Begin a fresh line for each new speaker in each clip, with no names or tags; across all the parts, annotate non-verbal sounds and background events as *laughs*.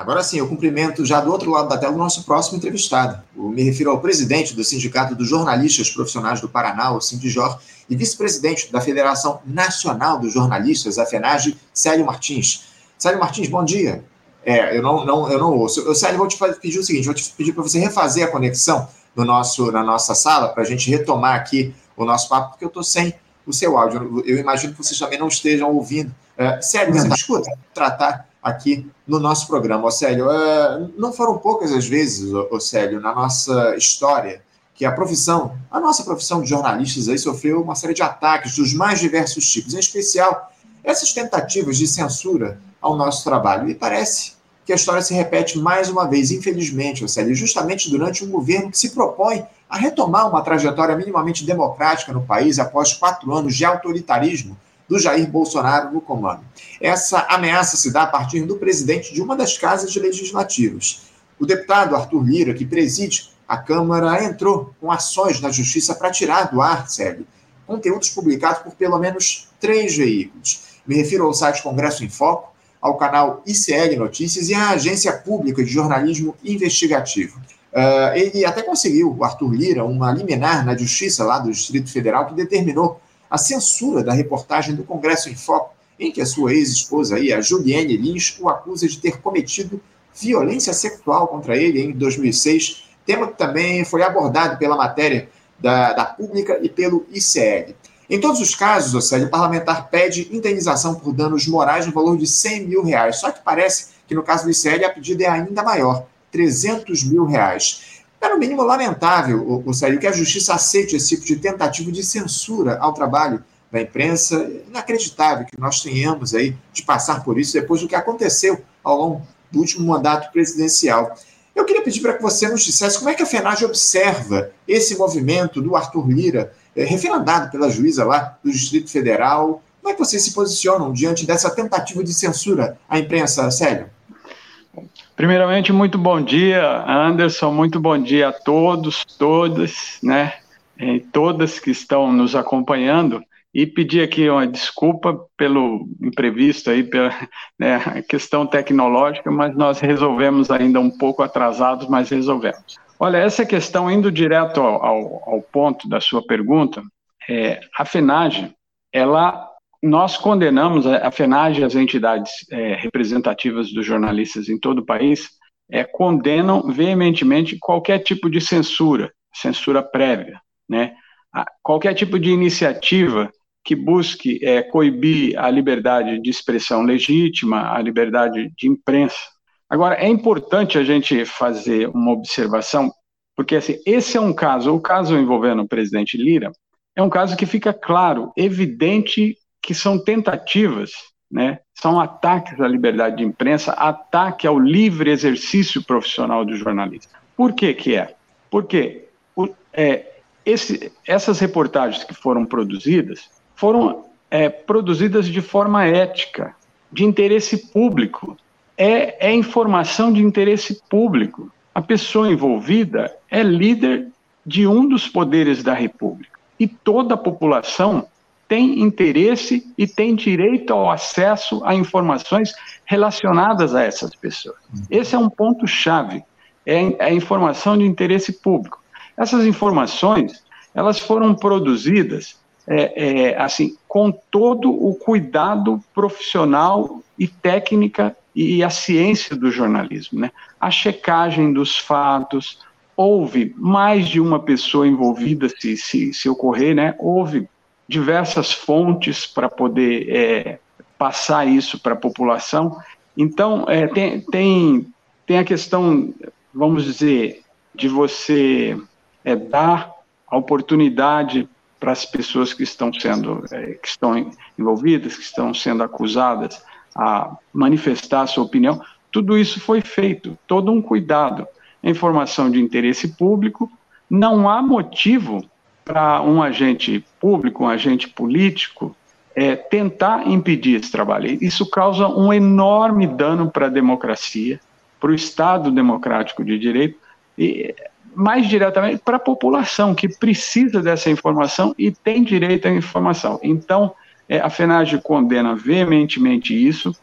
Agora sim, eu cumprimento já do outro lado da tela o nosso próximo entrevistado. Eu me refiro ao presidente do Sindicato dos Jornalistas Profissionais do Paraná, o Sindijor, e vice-presidente da Federação Nacional dos Jornalistas, a FENAGE, Célio Martins. Célio Martins, bom dia. É, eu não, não, eu não ouço. Eu, Célio, vou te pedir o seguinte: vou te pedir para você refazer a conexão no nosso, na nossa sala, para a gente retomar aqui o nosso papo, porque eu estou sem o seu áudio. Eu imagino que vocês também não estejam ouvindo. É, Célio, você me escuta? Tratar aqui no nosso programa. Océlio, é, não foram poucas as vezes, Océlio, na nossa história, que a profissão, a nossa profissão de jornalistas aí sofreu uma série de ataques dos mais diversos tipos, em especial essas tentativas de censura ao nosso trabalho. E parece que a história se repete mais uma vez, infelizmente, Océlio, justamente durante um governo que se propõe a retomar uma trajetória minimamente democrática no país após quatro anos de autoritarismo do Jair Bolsonaro no comando. Essa ameaça se dá a partir do presidente de uma das casas legislativas. O deputado Arthur Lira, que preside a Câmara, entrou com ações na Justiça para tirar do ar, Sérgio, conteúdos publicados por pelo menos três veículos. Me refiro ao site Congresso em Foco, ao canal ICL Notícias e à Agência Pública de Jornalismo Investigativo. Uh, ele até conseguiu, o Arthur Lira, uma liminar na Justiça lá do Distrito Federal que determinou a censura da reportagem do Congresso em Foco, em que a sua ex-esposa, a Juliane Lins, o acusa de ter cometido violência sexual contra ele em 2006, tema que também foi abordado pela matéria da, da Pública e pelo ICL. Em todos os casos, o parlamentar pede indenização por danos morais no valor de 100 mil reais. Só que parece que no caso do ICL a pedida é ainda maior, 300 mil reais. É no mínimo lamentável, o, Sérgio, que a justiça aceite esse tipo de tentativa de censura ao trabalho da imprensa. Inacreditável que nós tenhamos aí de passar por isso depois do que aconteceu ao longo do último mandato presidencial. Eu queria pedir para que você nos dissesse como é que a FENAGE observa esse movimento do Arthur Lira, é, referendado pela juíza lá do Distrito Federal. Como é que vocês se posicionam diante dessa tentativa de censura à imprensa, Célio?
Primeiramente, muito bom dia, Anderson, muito bom dia a todos, todas, né, e todas que estão nos acompanhando, e pedir aqui uma desculpa pelo imprevisto aí, pela né, questão tecnológica, mas nós resolvemos ainda um pouco atrasados, mas resolvemos. Olha, essa questão, indo direto ao, ao, ponto da sua pergunta, é, a FENAGE, ela nós condenamos a FENAGE as entidades é, representativas dos jornalistas em todo o país é, condenam veementemente qualquer tipo de censura, censura prévia, né? qualquer tipo de iniciativa que busque é, coibir a liberdade de expressão legítima, a liberdade de imprensa. Agora, é importante a gente fazer uma observação, porque assim, esse é um caso, o caso envolvendo o presidente Lira, é um caso que fica claro, evidente que são tentativas, né, são ataques à liberdade de imprensa, ataque ao livre exercício profissional do jornalista. Por que que é? Porque é, esse, essas reportagens que foram produzidas foram é, produzidas de forma ética, de interesse público. É, é informação de interesse público. A pessoa envolvida é líder de um dos poderes da República. E toda a população tem interesse e tem direito ao acesso a informações relacionadas a essas pessoas. Esse é um ponto-chave, é a informação de interesse público. Essas informações, elas foram produzidas é, é, assim com todo o cuidado profissional e técnica e a ciência do jornalismo, né? A checagem dos fatos, houve mais de uma pessoa envolvida se, se, se ocorrer, né? Houve diversas fontes para poder é, passar isso para a população. Então, é, tem, tem, tem a questão, vamos dizer, de você é, dar a oportunidade para as pessoas que estão sendo é, que estão envolvidas, que estão sendo acusadas a manifestar a sua opinião. Tudo isso foi feito, todo um cuidado. Informação de interesse público, não há motivo para um agente público, um agente político, é, tentar impedir esse trabalho. Isso causa um enorme dano para a democracia, para o Estado democrático de direito e, mais diretamente, para a população que precisa dessa informação e tem direito à informação. Então, é, a FENAGE condena veementemente isso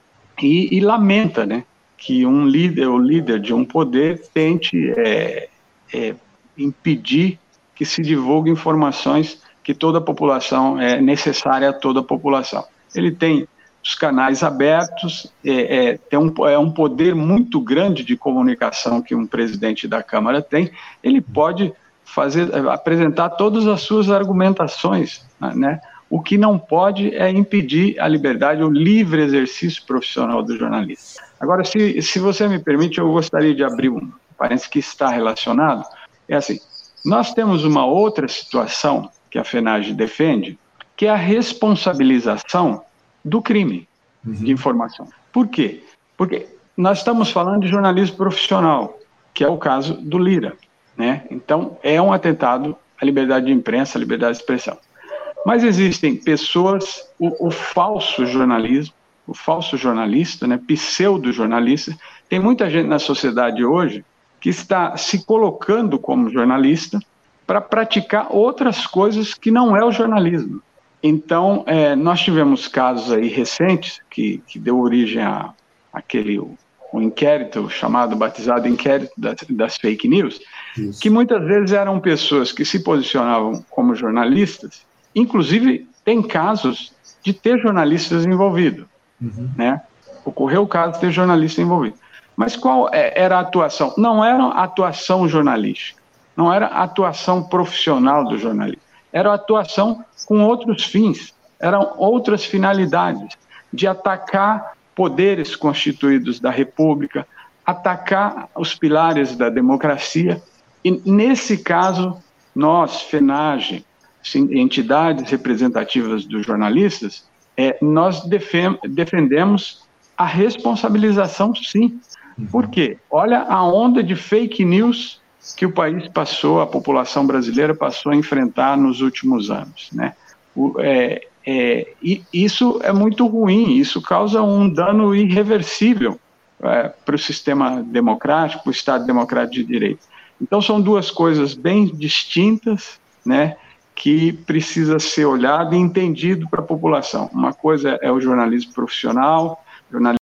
e, e lamenta, né? que um líder, o líder de um poder, tente é, é, impedir que se divulgue informações que toda a população é necessária a toda a população. Ele tem os canais abertos, é, é, tem um, é um poder muito grande de comunicação que um presidente da Câmara tem, ele pode fazer, apresentar todas as suas argumentações, né? O que não pode é impedir a liberdade, o livre exercício profissional do jornalista. Agora, se, se você me permite, eu gostaria de abrir um parênteses que está relacionado. É assim, nós temos uma outra situação que a FENAGE defende, que é a responsabilização do crime uhum. de informação. Por quê? Porque nós estamos falando de jornalismo profissional, que é o caso do Lira. Né? Então, é um atentado à liberdade de imprensa, à liberdade de expressão. Mas existem pessoas, o, o falso jornalismo, o falso jornalista, né, pseudo-jornalista, tem muita gente na sociedade hoje que está se colocando como jornalista para praticar outras coisas que não é o jornalismo. Então, é, nós tivemos casos aí recentes que, que deu origem a aquele o, o inquérito chamado, batizado inquérito das, das fake news, Isso. que muitas vezes eram pessoas que se posicionavam como jornalistas, inclusive tem casos de ter jornalistas envolvidos, uhum. né? Ocorreu o caso de ter jornalista envolvido. Mas qual é, era a atuação? Não era atuação jornalística, não era atuação profissional do jornalista era atuação com outros fins, eram outras finalidades, de atacar poderes constituídos da República, atacar os pilares da democracia. E, nesse caso, nós, FENAGE, entidades representativas dos jornalistas, é, nós defendemos a responsabilização, sim. Por quê? Olha a onda de fake news que o país passou, a população brasileira passou a enfrentar nos últimos anos. Né? O, é, é, isso é muito ruim, isso causa um dano irreversível é, para o sistema democrático, para o Estado democrático de direito. Então são duas coisas bem distintas, né, que precisa ser olhado e entendido para a população. Uma coisa é o jornalismo profissional, jornalismo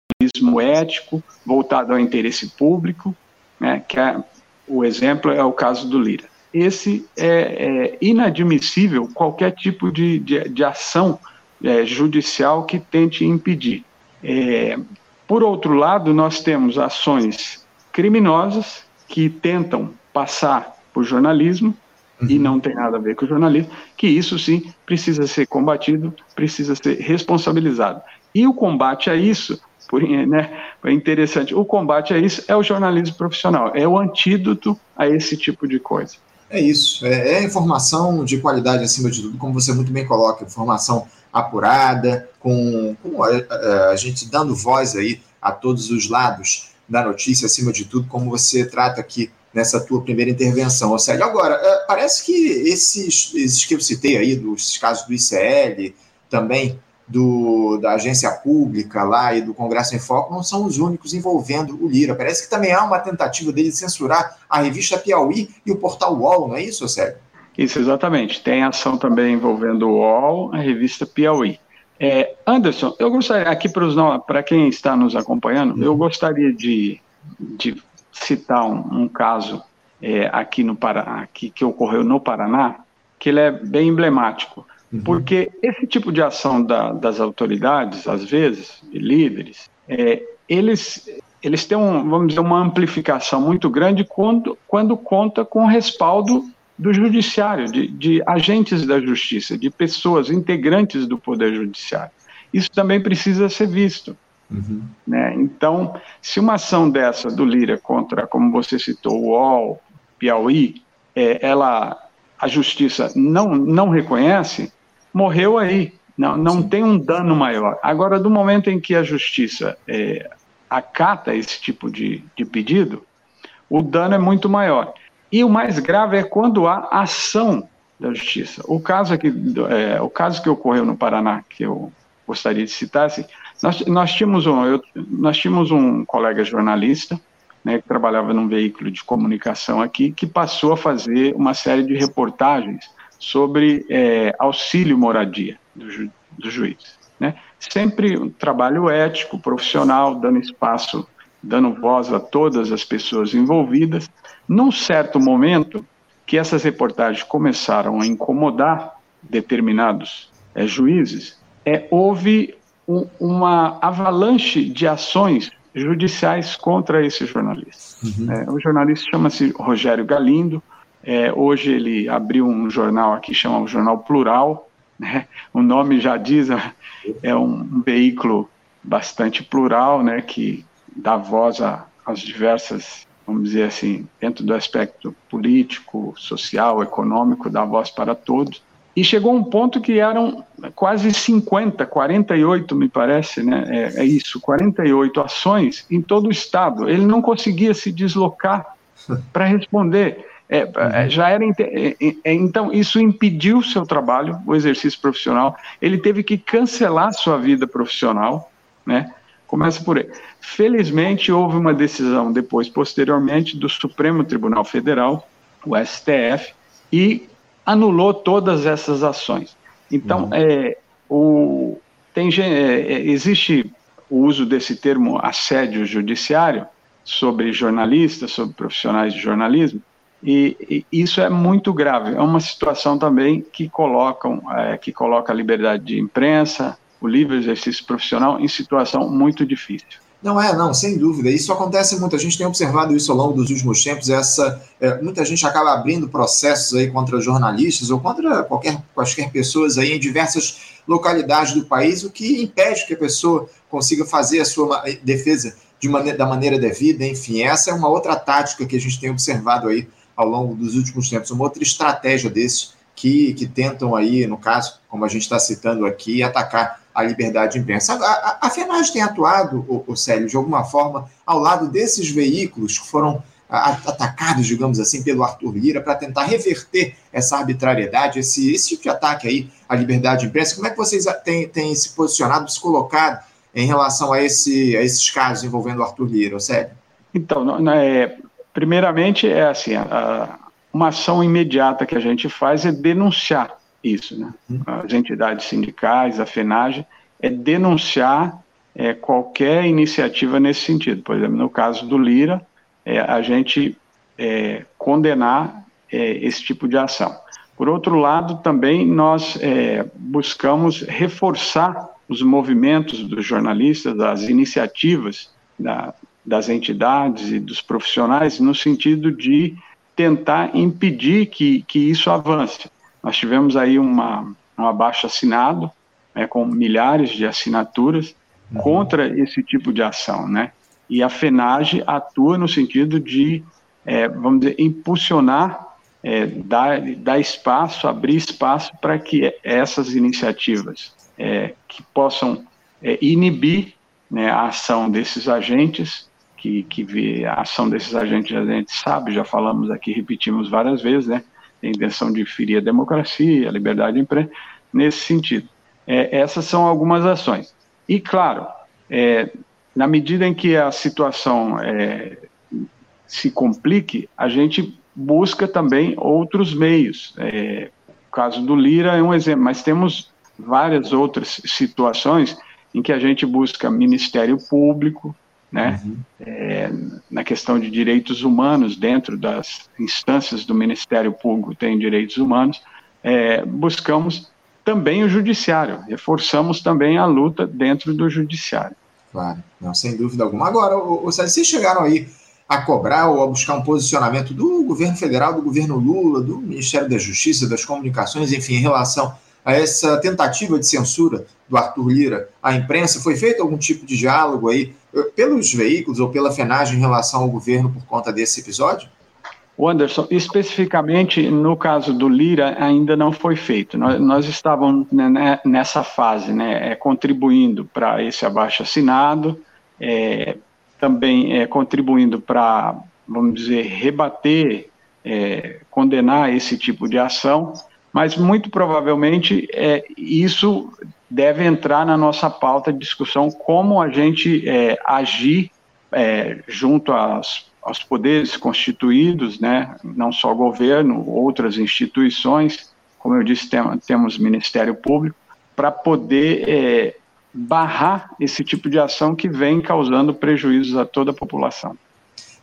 ético, voltado ao interesse público, né, que é o exemplo é o caso do Lira. Esse é, é inadmissível qualquer tipo de, de, de ação é, judicial que tente impedir. É, por outro lado, nós temos ações criminosas que tentam passar por jornalismo uhum. e não tem nada a ver com o jornalismo, que isso sim precisa ser combatido, precisa ser responsabilizado. E o combate a isso por, né, é interessante. O combate a isso é o jornalismo profissional, é o antídoto a esse tipo de coisa.
É isso, é, é informação de qualidade acima de tudo, como você muito bem coloca, informação apurada, com, com a, a, a gente dando voz aí a todos os lados da notícia, acima de tudo, como você trata aqui nessa tua primeira intervenção, Célio. Agora, é, parece que esses, esses que eu citei aí, dos casos do ICL, também do, da agência pública lá e do Congresso em Foco não são os únicos envolvendo o Lira. Parece que também há uma tentativa dele de censurar a revista Piauí e o portal UOL, não é isso, Sérgio?
Isso, exatamente. Tem ação também envolvendo o UOL, a revista Piauí. É, Anderson, eu gostaria, aqui para quem está nos acompanhando, eu gostaria de, de citar um, um caso é, aqui no Paraná, aqui, que ocorreu no Paraná, que ele é bem emblemático. Uhum. Porque esse tipo de ação da, das autoridades, às vezes, de líderes, é, eles, eles têm, um, vamos dizer, uma amplificação muito grande quando, quando conta com o respaldo do judiciário, de, de agentes da justiça, de pessoas integrantes do poder judiciário. Isso também precisa ser visto. Uhum. Né? Então, se uma ação dessa do Lira contra, como você citou, o UOL, Piauí, é, ela, a justiça não, não reconhece, morreu aí. Não, não tem um dano maior. Agora, do momento em que a justiça é, acata esse tipo de, de pedido, o dano é muito maior. E o mais grave é quando há ação da justiça. O caso, aqui, é, o caso que ocorreu no Paraná, que eu gostaria de citar, assim, nós, nós, tínhamos um, eu, nós tínhamos um colega jornalista né, que trabalhava num veículo de comunicação aqui, que passou a fazer uma série de reportagens sobre é, auxílio moradia do, ju, do juiz. Né? Sempre um trabalho ético, profissional, dando espaço dando voz a todas as pessoas envolvidas. Num certo momento, que essas reportagens começaram a incomodar determinados é, juízes, é, houve um, uma avalanche de ações judiciais contra esse jornalista. Uhum. É, o jornalista chama-se Rogério Galindo. É, hoje ele abriu um jornal aqui, chama o Jornal Plural. Né? O nome já diz, é um, um veículo bastante plural, né, que dá voz às diversas, vamos dizer assim, dentro do aspecto político, social, econômico, dá voz para todos. E chegou um ponto que eram quase 50, 48, me parece, né? É, é isso, 48 ações em todo o estado. Ele não conseguia se deslocar *laughs* para responder. É, é, já era é, é, então isso impediu o seu trabalho, o exercício profissional. Ele teve que cancelar sua vida profissional, né? Começa por aí. Felizmente houve uma decisão depois, posteriormente, do Supremo Tribunal Federal, o STF, e anulou todas essas ações. Então, uhum. é, o, tem, é, existe o uso desse termo assédio judiciário sobre jornalistas, sobre profissionais de jornalismo, e, e isso é muito grave. É uma situação também que, colocam, é, que coloca a liberdade de imprensa, o livre exercício profissional em situação muito difícil.
Não é, não, sem dúvida. Isso acontece muito. A gente tem observado isso ao longo dos últimos tempos. Essa, é, muita gente acaba abrindo processos aí contra jornalistas ou contra qualquer, quaisquer pessoas aí em diversas localidades do país, o que impede que a pessoa consiga fazer a sua defesa de maneira, da maneira devida. Enfim, essa é uma outra tática que a gente tem observado aí ao longo dos últimos tempos, uma outra estratégia desse que, que tentam aí, no caso, como a gente está citando aqui, atacar a liberdade de imprensa. A, a, a FENAGE tem atuado, o, o Célio, de alguma forma, ao lado desses veículos que foram a, atacados, digamos assim, pelo Arthur Lira para tentar reverter essa arbitrariedade, esse, esse tipo de ataque aí à liberdade de imprensa. Como é que vocês têm, têm se posicionado, se colocado em relação a, esse, a esses casos envolvendo o Arthur Lira, Célio?
Então, não, não é, primeiramente, é assim, a, uma ação imediata que a gente faz é denunciar isso, né? Uhum. As entidades sindicais, a FENAGE, é denunciar é, qualquer iniciativa nesse sentido. Por exemplo, no caso do Lira, é, a gente é, condenar é, esse tipo de ação. Por outro lado, também nós é, buscamos reforçar os movimentos dos jornalistas, das iniciativas da, das entidades e dos profissionais, no sentido de tentar impedir que, que isso avance. Nós tivemos aí uma, um abaixo assinado, né, com milhares de assinaturas, uhum. contra esse tipo de ação, né? E a FENAGE atua no sentido de, é, vamos dizer, impulsionar, é, dar, dar espaço, abrir espaço para que essas iniciativas é, que possam é, inibir né, a ação desses agentes, que, que vê a ação desses agentes, a gente sabe, já falamos aqui, repetimos várias vezes, né? tem intenção de ferir a democracia, a liberdade de imprensa, nesse sentido. É, essas são algumas ações. E, claro, é, na medida em que a situação é, se complique, a gente busca também outros meios. É, o caso do Lira é um exemplo, mas temos várias outras situações em que a gente busca Ministério Público, né? Uhum. É, na questão de direitos humanos, dentro das instâncias do Ministério Público tem direitos humanos, é, buscamos também o judiciário, reforçamos também a luta dentro do judiciário.
Claro, não, sem dúvida alguma. Agora, o, o, vocês chegaram aí a cobrar ou a buscar um posicionamento do governo federal, do governo Lula, do Ministério da Justiça, das Comunicações, enfim, em relação a essa tentativa de censura do Arthur Lira à imprensa? Foi feito algum tipo de diálogo aí pelos veículos ou pela FENAGE em relação ao governo por conta desse episódio?
Anderson, especificamente no caso do Lira, ainda não foi feito. Nós, nós estávamos né, nessa fase, né, é, contribuindo para esse abaixo assinado, é, também é, contribuindo para, vamos dizer, rebater, é, condenar esse tipo de ação, mas muito provavelmente é, isso deve entrar na nossa pauta de discussão como a gente é, agir é, junto às, aos poderes constituídos, né, não só o governo, outras instituições, como eu disse, tem, temos Ministério Público, para poder é, barrar esse tipo de ação que vem causando prejuízos a toda a população.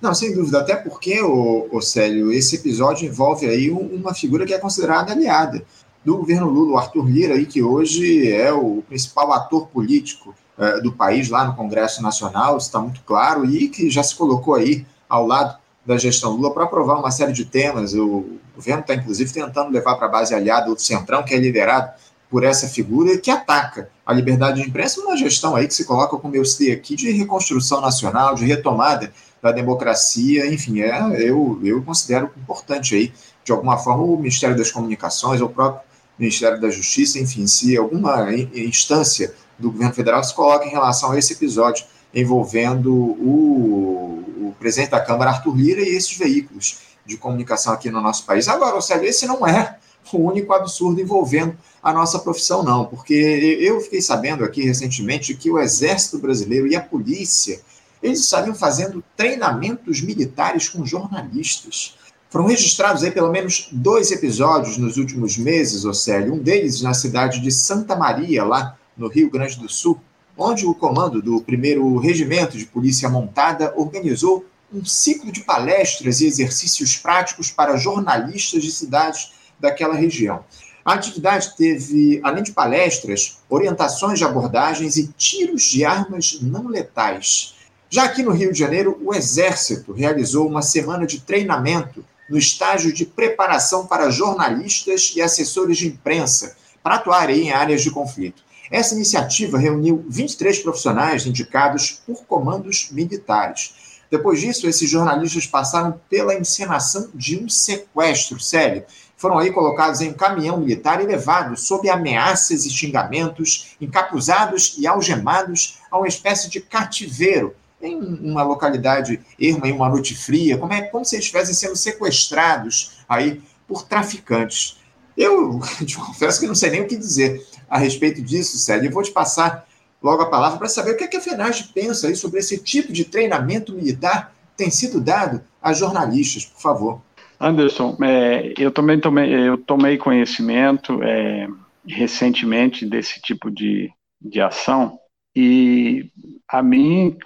Não, sem dúvida, até porque, o, Célio, esse episódio envolve aí uma figura que é considerada aliada do governo Lula, o Arthur Lira, aí, que hoje é o principal ator político é, do país lá no Congresso Nacional, está muito claro, e que já se colocou aí ao lado da gestão Lula para aprovar uma série de temas. O governo está, inclusive, tentando levar para a base aliada o Centrão, que é liderado por essa figura que ataca a liberdade de imprensa, uma gestão aí que se coloca, como eu citei aqui, de reconstrução nacional, de retomada da democracia, enfim, é, eu, eu considero importante aí, de alguma forma, o Ministério das Comunicações, o próprio Ministério da Justiça, enfim, se alguma instância do governo federal se coloca em relação a esse episódio envolvendo o, o presidente da Câmara, Arthur Lira, e esses veículos de comunicação aqui no nosso país. Agora, Sérgio, esse não é o único absurdo envolvendo a nossa profissão, não, porque eu fiquei sabendo aqui recentemente que o Exército Brasileiro e a polícia eles estariam fazendo treinamentos militares com jornalistas. Foram registrados aí pelo menos dois episódios nos últimos meses, Océlio, um deles na cidade de Santa Maria, lá no Rio Grande do Sul, onde o comando do 1 Regimento de Polícia Montada organizou um ciclo de palestras e exercícios práticos para jornalistas de cidades daquela região. A atividade teve, além de palestras, orientações de abordagens e tiros de armas não letais. Já aqui no Rio de Janeiro, o Exército realizou uma semana de treinamento no estágio de preparação para jornalistas e assessores de imprensa para atuarem em áreas de conflito. Essa iniciativa reuniu 23 profissionais indicados por comandos militares. Depois disso, esses jornalistas passaram pela encenação de um sequestro, sério, foram aí colocados em um caminhão militar e levados sob ameaças e xingamentos, encapuzados e algemados a uma espécie de cativeiro em uma localidade erma, em uma noite fria, como, é, como se eles estivessem sendo sequestrados aí por traficantes. Eu *laughs* te confesso que não sei nem o que dizer a respeito disso, Sérgio. Eu vou te passar logo a palavra para saber o que, é que a FENAGE pensa aí sobre esse tipo de treinamento militar que tem sido dado a jornalistas, por favor.
Anderson, é, eu também tomei, eu tomei conhecimento é, recentemente desse tipo de, de ação e a mim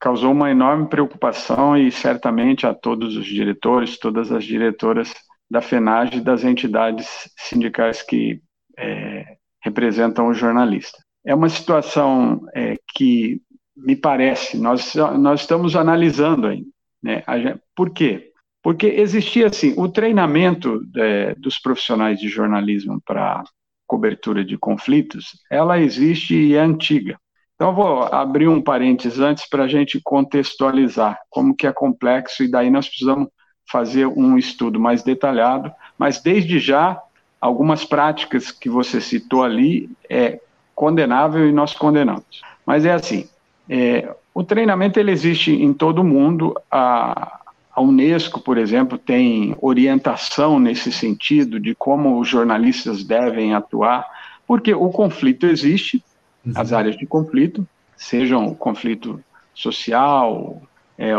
causou uma enorme preocupação e certamente a todos os diretores, todas as diretoras da FENAGE e das entidades sindicais que é, representam o jornalista. É uma situação é, que me parece, nós, nós estamos analisando ainda. Né? Por quê? Porque existia assim, o treinamento é, dos profissionais de jornalismo para cobertura de conflitos, ela existe e é antiga. Então, vou abrir um parênteses antes para a gente contextualizar como que é complexo, e daí nós precisamos fazer um estudo mais detalhado, mas desde já, algumas práticas que você citou ali é condenável e nós condenamos. Mas é assim, é, o treinamento ele existe em todo o mundo, a, a Unesco, por exemplo, tem orientação nesse sentido de como os jornalistas devem atuar, porque o conflito existe. As áreas de conflito, sejam o conflito social, é,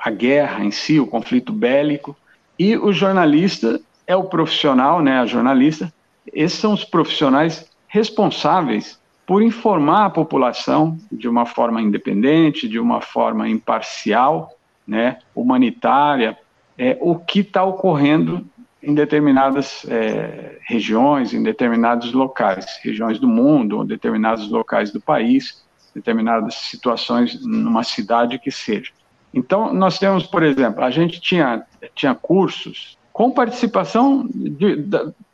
a guerra em si, o conflito bélico, e o jornalista é o profissional, né, a jornalista, esses são os profissionais responsáveis por informar a população de uma forma independente, de uma forma imparcial, né, humanitária, é, o que está ocorrendo em determinadas é, regiões, em determinados locais, regiões do mundo, ou determinados locais do país, determinadas situações numa cidade que seja. Então, nós temos, por exemplo, a gente tinha, tinha cursos com participação de,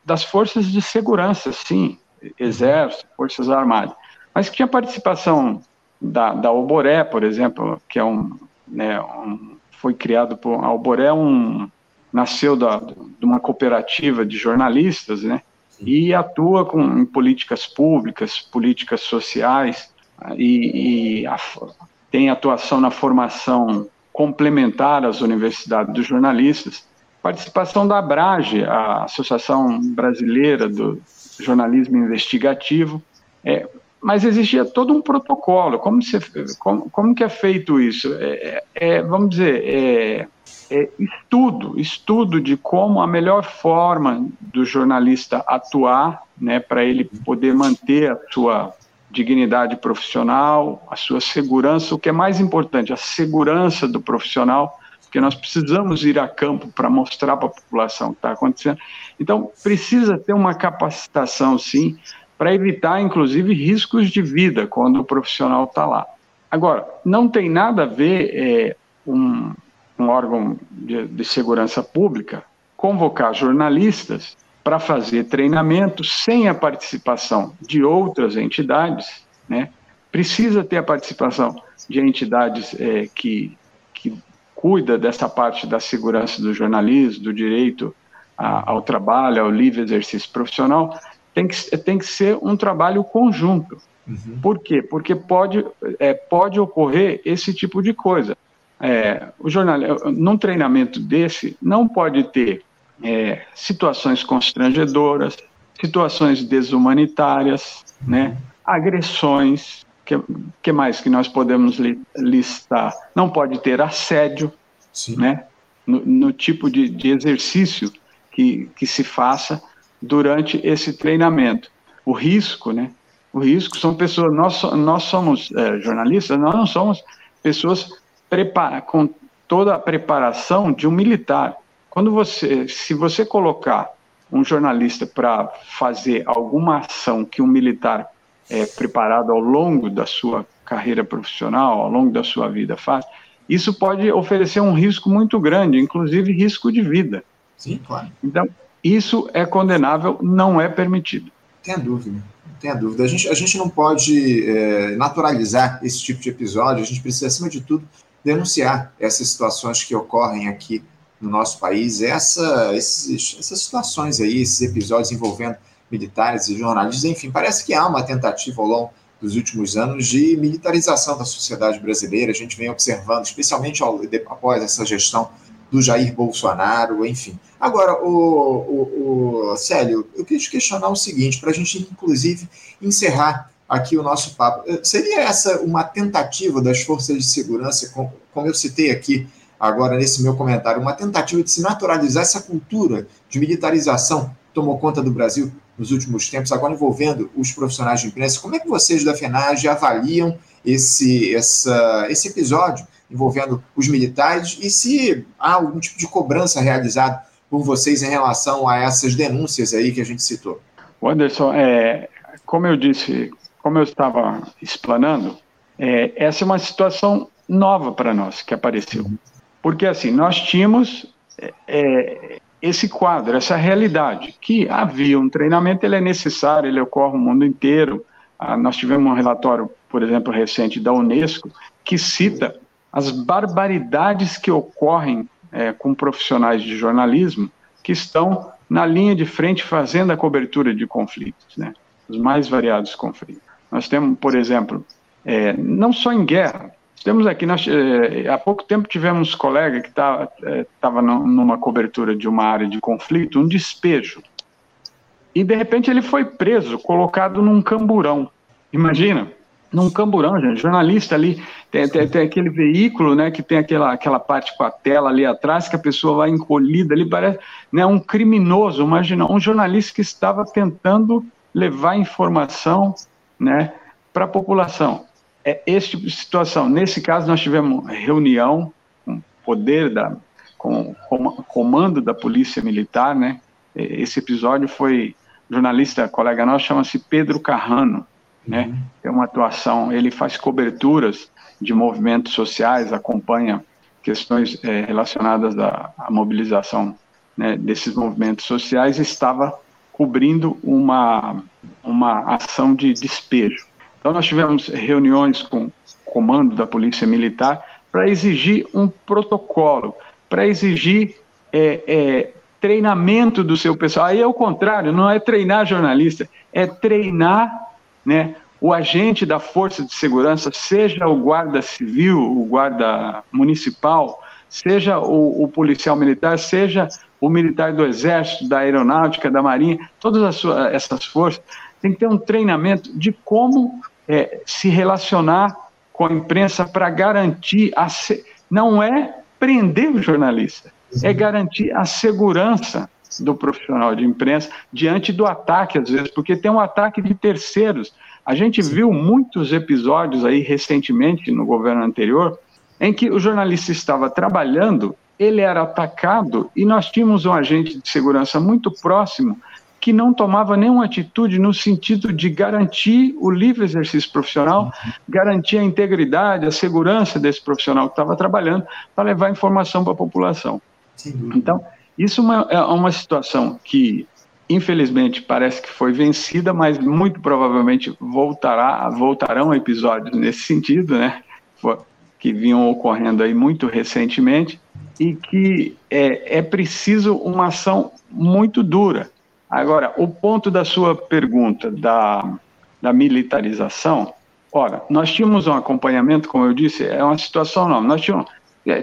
das forças de segurança, sim, exército, forças armadas, mas que tinha participação da, da Oboré, por exemplo, que é um, né, um, foi criado por Alboré, um, nasceu da, de uma cooperativa de jornalistas, né, e atua com, em políticas públicas, políticas sociais, e, e a, tem atuação na formação complementar às universidades dos jornalistas, participação da Abrage, a Associação Brasileira do Jornalismo Investigativo, é, mas existia todo um protocolo. Como, se, como, como que é feito isso? É, é, é vamos dizer, é, é, estudo, estudo de como a melhor forma do jornalista atuar, né, para ele poder manter a sua dignidade profissional, a sua segurança, o que é mais importante, a segurança do profissional, porque nós precisamos ir a campo para mostrar para a população o que está acontecendo. Então, precisa ter uma capacitação, sim, para evitar, inclusive, riscos de vida quando o profissional está lá. Agora, não tem nada a ver é, um, um, órgão de, de segurança pública convocar jornalistas para fazer treinamento sem a participação de outras entidades, né? Precisa ter a participação de entidades é, que, que cuida dessa parte da segurança do jornalismo, do direito a, ao trabalho, ao livre exercício profissional, tem que, tem que ser um trabalho conjunto. Uhum. Por quê? Porque pode, é, pode ocorrer esse tipo de coisa. É, o jornal, num treinamento desse, não pode ter é, situações constrangedoras, situações desumanitárias, né, agressões, que, que mais que nós podemos li, listar? Não pode ter assédio, Sim. né, no, no tipo de, de, exercício que, que se faça durante esse treinamento. O risco, né, o risco são pessoas, nós, nós somos é, jornalistas, nós não somos pessoas prepara, com toda a preparação de um militar. Quando você, se você colocar um jornalista para fazer alguma ação que um militar é preparado ao longo da sua carreira profissional, ao longo da sua vida faz, isso pode oferecer um risco muito grande, inclusive risco de vida.
Sim, claro.
Então, isso é condenável, não é permitido.
Tem dúvida, não tenha dúvida. A gente, a gente não pode é, naturalizar esse tipo de episódio, a gente precisa, acima de tudo, denunciar essas situações que ocorrem aqui no nosso país, essa, esses, essas situações aí, esses episódios envolvendo militares e jornalistas, enfim, parece que há uma tentativa ao longo dos últimos anos de militarização da sociedade brasileira. A gente vem observando, especialmente ao, após essa gestão do Jair Bolsonaro, enfim. Agora, o, o, o Célio, eu queria te questionar o seguinte, para a gente, inclusive, encerrar aqui o nosso papo. Seria essa uma tentativa das forças de segurança, como eu citei aqui agora nesse meu comentário, uma tentativa de se naturalizar essa cultura de militarização que tomou conta do Brasil nos últimos tempos, agora envolvendo os profissionais de imprensa. Como é que vocês da FENAGE avaliam esse, essa, esse episódio envolvendo os militares e se há algum tipo de cobrança realizada por vocês em relação a essas denúncias aí que a gente citou?
Anderson, é, como eu disse, como eu estava explanando, é, essa é uma situação nova para nós que apareceu. Porque, assim, nós tínhamos é, esse quadro, essa realidade, que havia um treinamento, ele é necessário, ele ocorre no mundo inteiro. Ah, nós tivemos um relatório, por exemplo, recente da Unesco, que cita as barbaridades que ocorrem é, com profissionais de jornalismo que estão na linha de frente fazendo a cobertura de conflitos, né? os mais variados conflitos. Nós temos, por exemplo, é, não só em guerra, temos aqui, nós, eh, há pouco tempo tivemos um colega que estava tá, numa cobertura de uma área de conflito, um despejo. E de repente ele foi preso, colocado num camburão. Imagina, num camburão, gente, jornalista ali, tem, tem, tem, aquele veículo, né, que tem aquela, aquela parte com a tela ali atrás, que a pessoa vai encolhida ali, parece né, um criminoso, imagina, um jornalista que estava tentando levar informação, né, para a população é esse tipo de situação. Nesse caso, nós tivemos reunião com poder da com, com comando da polícia militar, né? Esse episódio foi jornalista colega nosso chama-se Pedro Carrano, né? Uhum. É uma atuação, ele faz coberturas de movimentos sociais, acompanha questões é, relacionadas à, à mobilização né, desses movimentos sociais, estava cobrindo uma uma ação de despejo. Então, nós tivemos reuniões com o comando da Polícia Militar para exigir um protocolo, para exigir é, é, treinamento do seu pessoal. Aí é o contrário, não é treinar jornalista, é treinar né, o agente da Força de Segurança, seja o guarda civil, o guarda municipal, seja o, o policial militar, seja o militar do Exército, da Aeronáutica, da Marinha, todas essas forças tem que ter um treinamento de como é, se relacionar com a imprensa para garantir a se... não é prender o jornalista, é garantir a segurança do profissional de imprensa diante do ataque às vezes, porque tem um ataque de terceiros. A gente Sim. viu muitos episódios aí recentemente no governo anterior em que o jornalista estava trabalhando, ele era atacado e nós tínhamos um agente de segurança muito próximo que não tomava nenhuma atitude no sentido de garantir o livre exercício profissional, uhum. garantir a integridade, a segurança desse profissional que estava trabalhando, para levar informação para a população. Então, isso é uma, é uma situação que, infelizmente, parece que foi vencida, mas muito provavelmente voltará, voltarão episódios nesse sentido, né? Que vinham ocorrendo aí muito recentemente e que é, é preciso uma ação muito dura Agora, o ponto da sua pergunta da, da militarização, ora, nós tínhamos um acompanhamento, como eu disse, é uma situação nova. Nós tínhamos,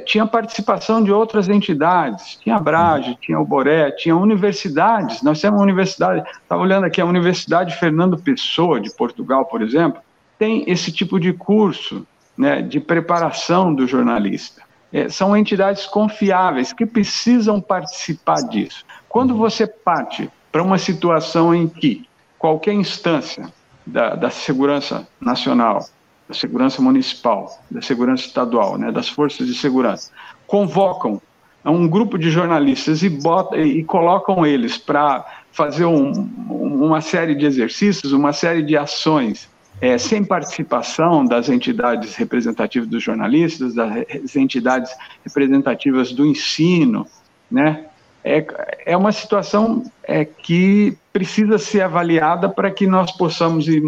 tinha participação de outras entidades, tinha a Brage, tinha o Boré, tinha universidades, nós temos uma universidade, estava olhando aqui, a Universidade Fernando Pessoa, de Portugal, por exemplo, tem esse tipo de curso né, de preparação do jornalista. É, são entidades confiáveis que precisam participar disso. Quando você parte para uma situação em que qualquer instância da, da segurança nacional, da segurança municipal, da segurança estadual, né, das forças de segurança, convocam um grupo de jornalistas e, bota, e colocam eles para fazer um, uma série de exercícios, uma série de ações é, sem participação das entidades representativas dos jornalistas, das entidades representativas do ensino, né? é, é uma situação é, que precisa ser avaliada para que nós possamos, e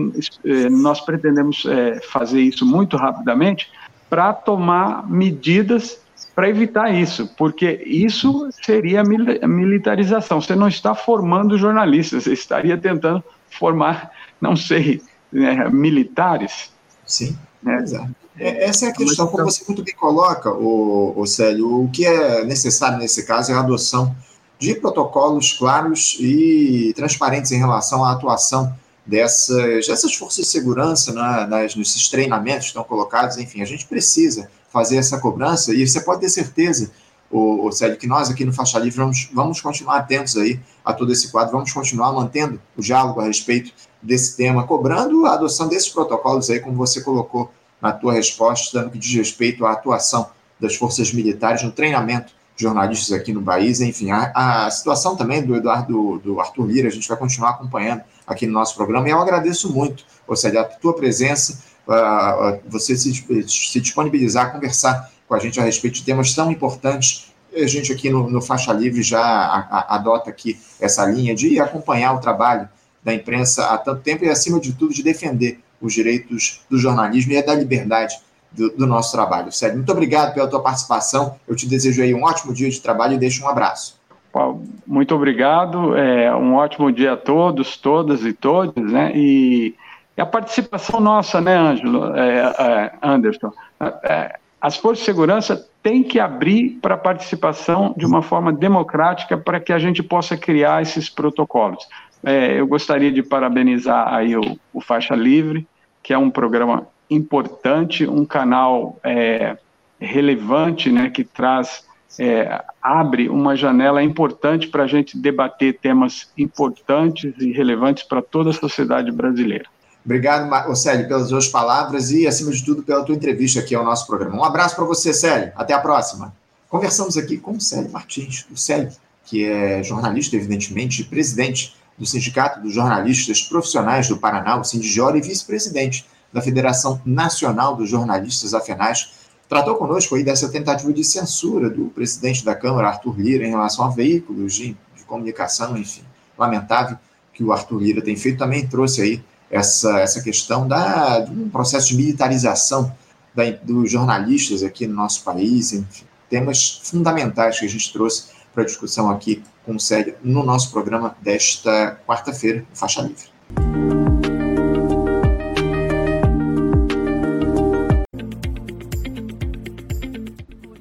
é, nós pretendemos é, fazer isso muito rapidamente, para tomar medidas para evitar isso, porque isso seria militarização. Você não está formando jornalistas, você estaria tentando formar, não sei, né, militares.
Sim, né? exato. É, essa é a questão, como você muito bem coloca, o, o Célio, o que é necessário nesse caso é a adoção de protocolos claros e transparentes em relação à atuação dessas, dessas forças de segurança né, nas, nesses treinamentos que estão colocados. Enfim, a gente precisa fazer essa cobrança e você pode ter certeza, o, o Célio, que nós aqui no Faixa Livre vamos, vamos continuar atentos aí a todo esse quadro, vamos continuar mantendo o diálogo a respeito desse tema, cobrando a adoção desses protocolos aí, como você colocou na tua resposta, no que diz respeito à atuação das forças militares no treinamento jornalistas aqui no país. Enfim, a, a situação também do Eduardo do Arthur Lira, a gente vai continuar acompanhando aqui no nosso programa. E eu agradeço muito, ou a tua presença, uh, você se, se disponibilizar a conversar com a gente a respeito de temas tão importantes. A gente aqui no, no Faixa Livre já a, a, adota aqui essa linha de acompanhar o trabalho da imprensa há tanto tempo e, acima de tudo, de defender os direitos do jornalismo e da liberdade do, do, nosso trabalho. Sérgio, muito obrigado pela tua participação. Eu te desejo aí um ótimo dia de trabalho e deixo um abraço.
Muito obrigado. É, um ótimo dia a todos, todas e todos, né? E, e a participação nossa, né, Ângelo, é, é, Anderson? É, as forças de segurança têm que abrir para a participação de uma forma democrática para que a gente possa criar esses protocolos. É, eu gostaria de parabenizar aí o, o Faixa Livre, que é um programa importante, um canal é, relevante, né, que traz, é, abre uma janela importante para a gente debater temas importantes e relevantes para toda a sociedade brasileira.
Obrigado, Célio, pelas suas palavras e, acima de tudo, pela tua entrevista aqui ao nosso programa. Um abraço para você, Célio. Até a próxima. Conversamos aqui com o Célio Martins, o Célio, que é jornalista, evidentemente, presidente do Sindicato dos Jornalistas Profissionais do Paraná, o Sindigior, e vice-presidente da Federação Nacional dos Jornalistas, a tratou conosco aí dessa tentativa de censura do presidente da Câmara, Arthur Lira, em relação a veículos de, de comunicação, enfim, lamentável que o Arthur Lira tem feito, também trouxe aí essa, essa questão da, de um processo de militarização da, dos jornalistas aqui no nosso país, enfim, temas fundamentais que a gente trouxe para discussão aqui com o Célio no nosso programa desta quarta-feira, Faixa Livre.